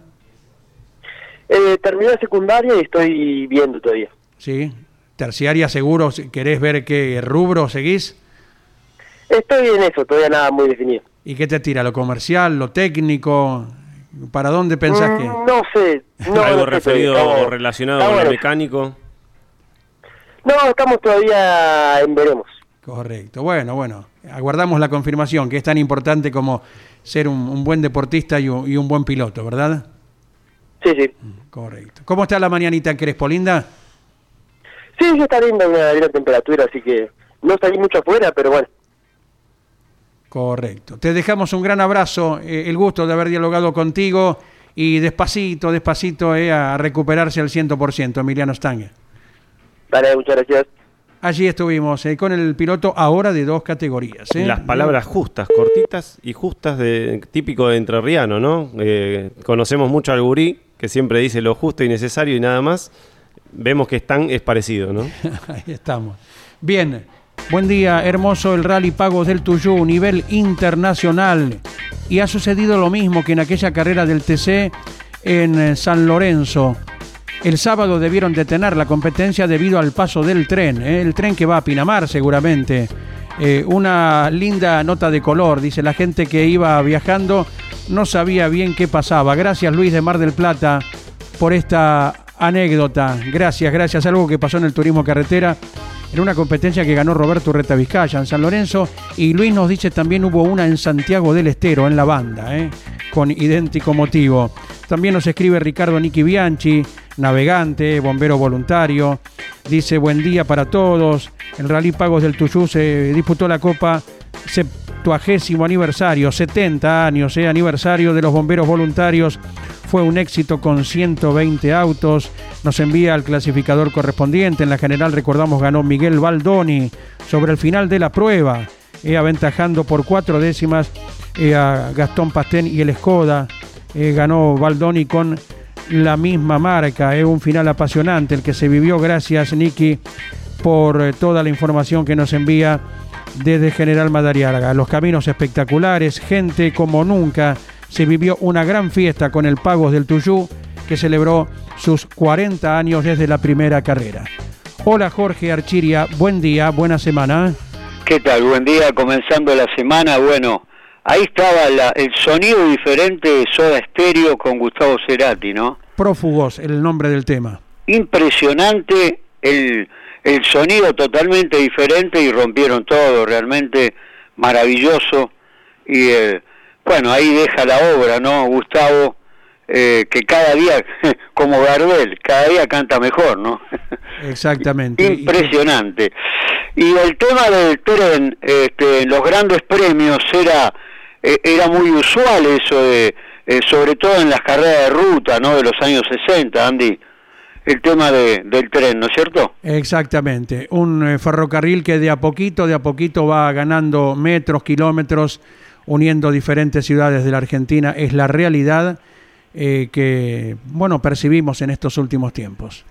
Eh, terminé la secundaria y estoy viendo todavía. ¿Sí? Terciaria seguro, ¿querés ver qué rubro seguís? Estoy en eso, todavía nada muy definido. ¿Y qué te tira? ¿Lo comercial, lo técnico? ¿Para dónde pensás Mm, que...? No sé. No, Algo no referido o relacionado con eso. mecánico. No, estamos todavía en veremos. Correcto. Bueno, bueno. Aguardamos la confirmación, que es tan importante como ser un, un buen deportista y un, y un buen piloto, ¿verdad? Sí, sí. Correcto. ¿Cómo está la mañanita en Crespo, linda? Sí, sí está linda una linda temperatura, así que no salí mucho afuera, pero bueno. Correcto. Te dejamos un gran abrazo, eh, el gusto de haber dialogado contigo y despacito, despacito eh, a recuperarse al 100%, Emiliano Stange. Dale, muchas gracias. Allí estuvimos eh, con el piloto ahora de dos categorías. eh. Las palabras justas, cortitas y justas, de típico de entrerriano, ¿no? Eh, conocemos mucho al gurí, que siempre dice lo justo y necesario y nada más. Vemos que Stan es parecido, ¿no? (laughs) Ahí estamos. Bien, buen día, hermoso el Rally Pagos del Tuyú, nivel internacional. Y ha sucedido lo mismo que en aquella carrera del TC en eh, San Lorenzo. El sábado debieron detener la competencia debido al paso del tren, eh, el tren que va a Pinamar seguramente. Eh, una linda nota de color, dice la gente que iba viajando, no sabía bien qué pasaba. Gracias Luis de Mar del Plata por esta anécdota. Gracias, gracias. Algo que pasó en el turismo carretera. En una competencia que ganó Roberto Urreta Vizcaya en San Lorenzo. Y Luis nos dice también hubo una en Santiago del Estero, en la banda, ¿eh? con idéntico motivo. También nos escribe Ricardo Niki Bianchi, navegante, bombero voluntario. Dice buen día para todos. El Rally Pagos del Tuyú se disputó la Copa septuagésimo aniversario, 70 años, eh, aniversario de los bomberos voluntarios. Fue un éxito con 120 autos. nos envía el clasificador correspondiente. En la general, recordamos, ganó Miguel Baldoni sobre el final de la prueba, eh, aventajando por cuatro décimas eh, a Gastón Pastén y el Skoda. Eh, ganó Baldoni con la misma marca. Es un final apasionante el que se vivió. Gracias, Nicky, por toda la información que nos envía desde General Madariaga. Los caminos espectaculares, gente como nunca. Se vivió una gran fiesta con el Pagos del Tuyú que celebró sus 40 años desde la primera carrera. Hola Jorge Archiria, buen día, buena semana. ¿Qué tal? Buen día, comenzando la semana. Bueno, ahí estaba el sonido diferente de Soda Stereo con Gustavo Cerati, ¿no? Prófugos, el nombre del tema. Impresionante el, el sonido totalmente diferente y rompieron todo, realmente maravilloso. Y bueno, ahí deja la obra, ¿no? Gustavo eh, que cada día, (laughs) como Gardel, cada día canta mejor, ¿no? (laughs) Exactamente. Impresionante. Y el tema del tren, este, los grandes premios, era, eh, era muy usual eso, de, eh, sobre todo en las carreras de ruta, ¿no? De los años 60, Andy. El tema de, del tren, ¿no es cierto? Exactamente. Un ferrocarril que de a poquito, de a poquito va ganando metros, kilómetros, uniendo diferentes ciudades de la Argentina. Es la realidad eh, que, bueno, percibimos en estos últimos tiempos.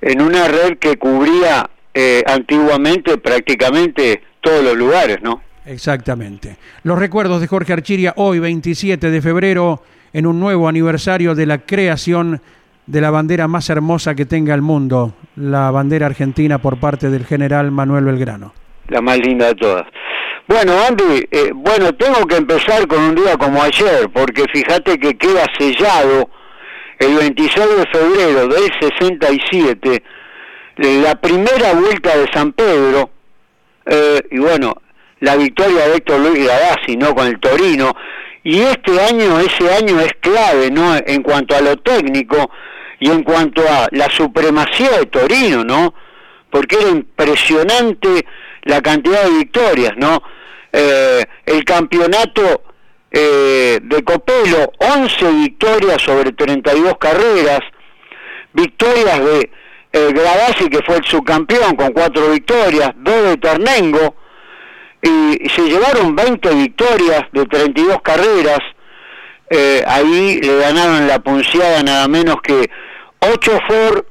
En una red que cubría eh, antiguamente prácticamente todos los lugares, ¿no? Exactamente. Los recuerdos de Jorge Archiria hoy, 27 de febrero, en un nuevo aniversario de la creación de la bandera más hermosa que tenga el mundo, la bandera argentina por parte del general Manuel Belgrano. La más linda de todas. Bueno, Andy, eh, bueno, tengo que empezar con un día como ayer, porque fíjate que queda sellado el 26 de febrero del 67 la primera vuelta de San Pedro, eh, y bueno, la victoria de Héctor Luis Gradasi, ¿no? Con el Torino, y este año, ese año es clave, ¿no? En cuanto a lo técnico y en cuanto a la supremacía de Torino, ¿no? Porque era impresionante la cantidad de victorias, ¿no? Eh, el campeonato eh, de Copelo, 11 victorias sobre 32 carreras, victorias de eh, Gradasi, que fue el subcampeón, con 4 victorias, 2 de Ternengo, y, se llevaron 20 victorias de 32 carreras, eh, ahí le ganaron la punciada nada menos que 8 Ford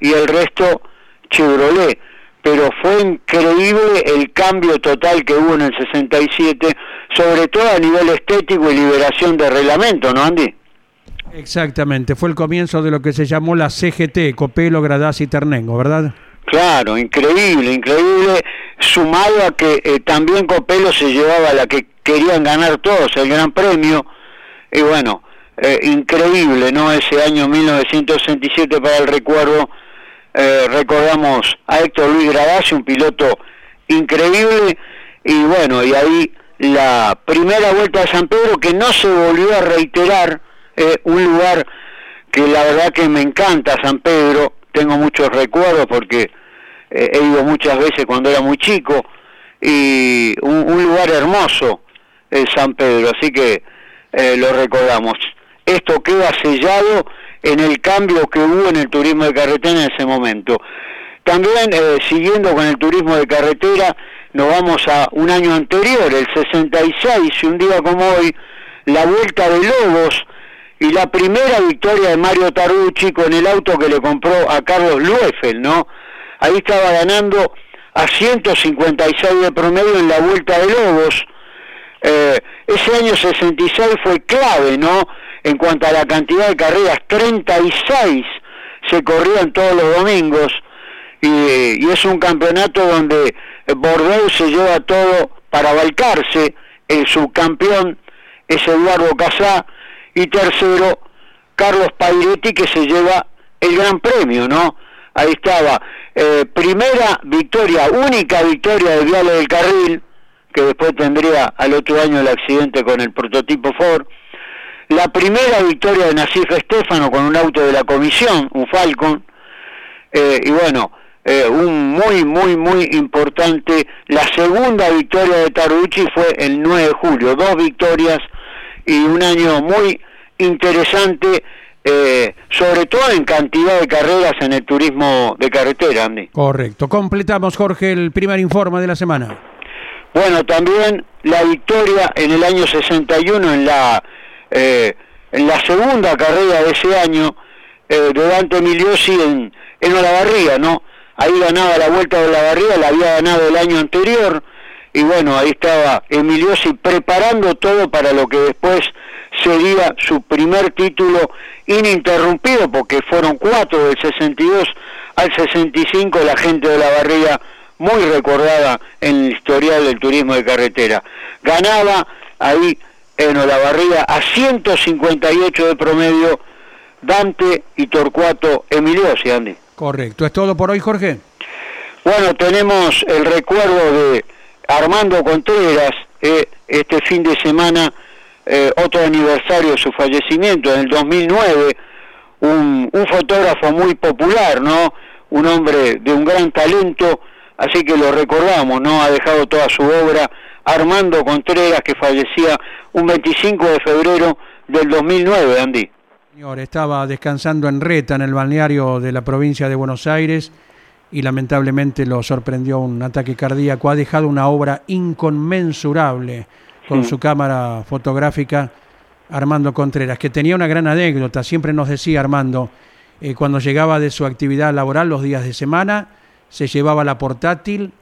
y el resto Chevrolet pero fue increíble el cambio total que hubo en el 67, sobre todo a nivel estético y liberación de reglamento, ¿no, Andy? Exactamente, fue el comienzo de lo que se llamó la CGT, Copelo, Gradás y Ternengo, ¿verdad? Claro, increíble, increíble, sumado a que eh, también Copelo se llevaba la que querían ganar todos, el Gran Premio, y bueno, eh, increíble, ¿no? Ese año 1967 para el recuerdo eh, recordamos a Héctor Luis Gradasi, un piloto increíble, y bueno, y ahí la primera vuelta de San Pedro que no se volvió a reiterar, eh, un lugar que la verdad que me encanta San Pedro, tengo muchos recuerdos porque eh, he ido muchas veces cuando era muy chico, y un, lugar hermoso es San Pedro, así que lo recordamos. Esto queda sellado en el cambio que hubo en el turismo de carretera en ese momento. También, eh, siguiendo con el turismo de carretera, nos vamos a un año anterior, el 66, y un día como hoy, la Vuelta de Lobos y la primera victoria de Mario Tarucci con el auto que le compró a Carlos Lueffel, ¿no? Ahí estaba ganando a 156 de promedio en la Vuelta de Lobos. Eh, ese año 66 fue clave, ¿no? En cuanto a la cantidad de carreras, 36 se corrían todos los domingos. Y, es un campeonato donde Bordeaux se lleva todo para balcarse, el subcampeón es Eduardo Casá. Y tercero Carlos Pairetti que se lleva el gran premio, ¿no? Ahí estaba, eh, primera victoria, única victoria de Viale del Carril, que después tendría al otro año el accidente con el prototipo Ford, la primera victoria de Nasif Estefano con un auto de la comisión, un Falcon, eh, y bueno, eh, un muy, muy, muy importante. La segunda victoria de Tarucci fue el 9 de julio, dos victorias y un año muy interesante eh, sobre todo en cantidad de carreras en el turismo de carretera, Andy. Correcto. Completamos, Jorge, el primer informe de la semana. Bueno, también la victoria en el año 61 en la eh, en la segunda carrera de ese año eh, de en, en Olavarría, ¿no? Ahí ganaba la vuelta de Olavarría, la había ganado el año anterior, y bueno, ahí estaba Emiliosi preparando todo para lo que después sería su primer título ininterrumpido, porque fueron cuatro del 62 al 65 la gente de la barriga muy recordada en el historial del turismo de carretera. Ganaba ahí en Olavarría a 158 de promedio Dante y Torcuato Emiliosi, Andy. Correcto. ¿Es todo por hoy, Jorge? Bueno, tenemos el recuerdo de Armando Contreras, eh, este fin de semana, eh, otro aniversario de su fallecimiento, en el 2009, un, un fotógrafo muy popular, ¿no? Un hombre de un gran talento, así que lo recordamos, ¿no? Ha dejado toda su obra Armando Contreras, que fallecía un 25 de febrero del 2009, Andy. Señor, estaba descansando en Reta, en el balneario de la provincia de Buenos Aires, y lamentablemente lo sorprendió un ataque cardíaco. Ha dejado una obra inconmensurable con Sí. su cámara fotográfica, Armando Contreras, que tenía una gran anécdota. Siempre nos decía Armando, eh, cuando llegaba de su actividad laboral los días de semana, se llevaba la portátil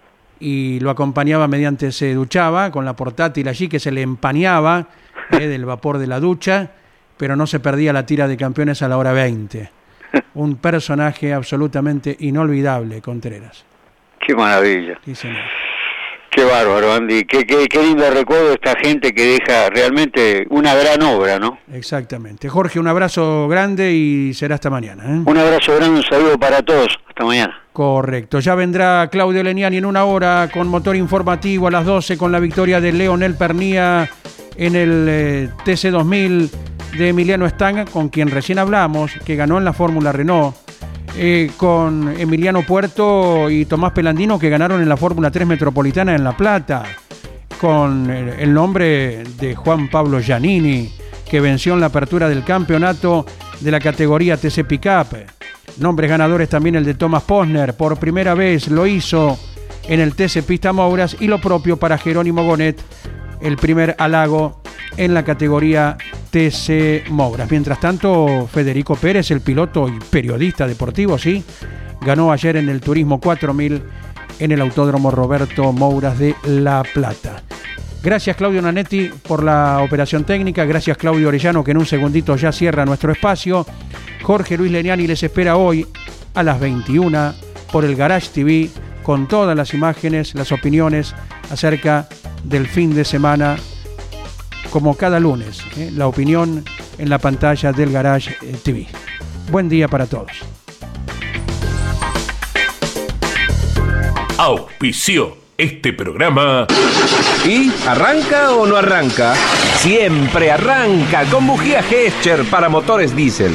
y lo acompañaba mediante se duchaba con la portátil allí que se le empañaba eh, del vapor de la ducha, pero no se perdía la tira de campeones a la hora 20. Un personaje absolutamente inolvidable, Contreras. Qué maravilla. Sí, señor. Qué bárbaro, Andy. Qué, qué, qué lindo recuerdo de esta gente que deja realmente una gran obra, ¿no? Exactamente. Jorge, un abrazo grande y será hasta mañana. ¿eh? Un abrazo grande, un saludo para todos. Hasta mañana. Correcto. Ya vendrá Claudio Leniani en una hora con motor informativo a las 12 con la victoria de Leonel Pernía en el eh, TC2000 de Emiliano Stang, con quien recién hablamos, que ganó en la Fórmula Renault. eh, con Emiliano Puerto y Tomás Pelandino, que ganaron en la Fórmula 3 Metropolitana en La Plata. Con el, el nombre de Juan Pablo Giannini, que venció en la apertura del campeonato de la categoría TC Pickup. Nombres ganadores también el de Thomas Posner, por primera vez lo hizo en el TC Pista Mouras y lo propio para Jerónimo Bonet, el primer halago en la categoría TC Mouras. Mientras tanto, Federico Pérez, el piloto y periodista deportivo, sí, ganó ayer en el Turismo 4000 en el Autódromo Roberto Mouras de La Plata. Gracias Claudio Nanetti por la operación técnica, gracias Claudio Orellano que en un segundito ya cierra nuestro espacio. Jorge Luis Leniani les espera hoy a las 21 por el Garage TV con todas las imágenes, las opiniones acerca del fin de semana, como cada lunes, ¿eh? la opinión en la pantalla del Garage eh, TV. Buen día para todos. Auspició este programa. ¿Y arranca o no arranca? Siempre arranca con bujía Gescher para motores diésel.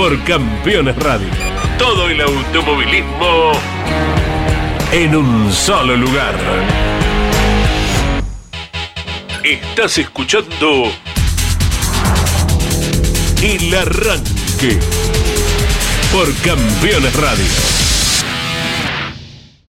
por Campeones Radio. Todo el automovilismo en un solo lugar. Estás escuchando El Arranque por Campeones Radio.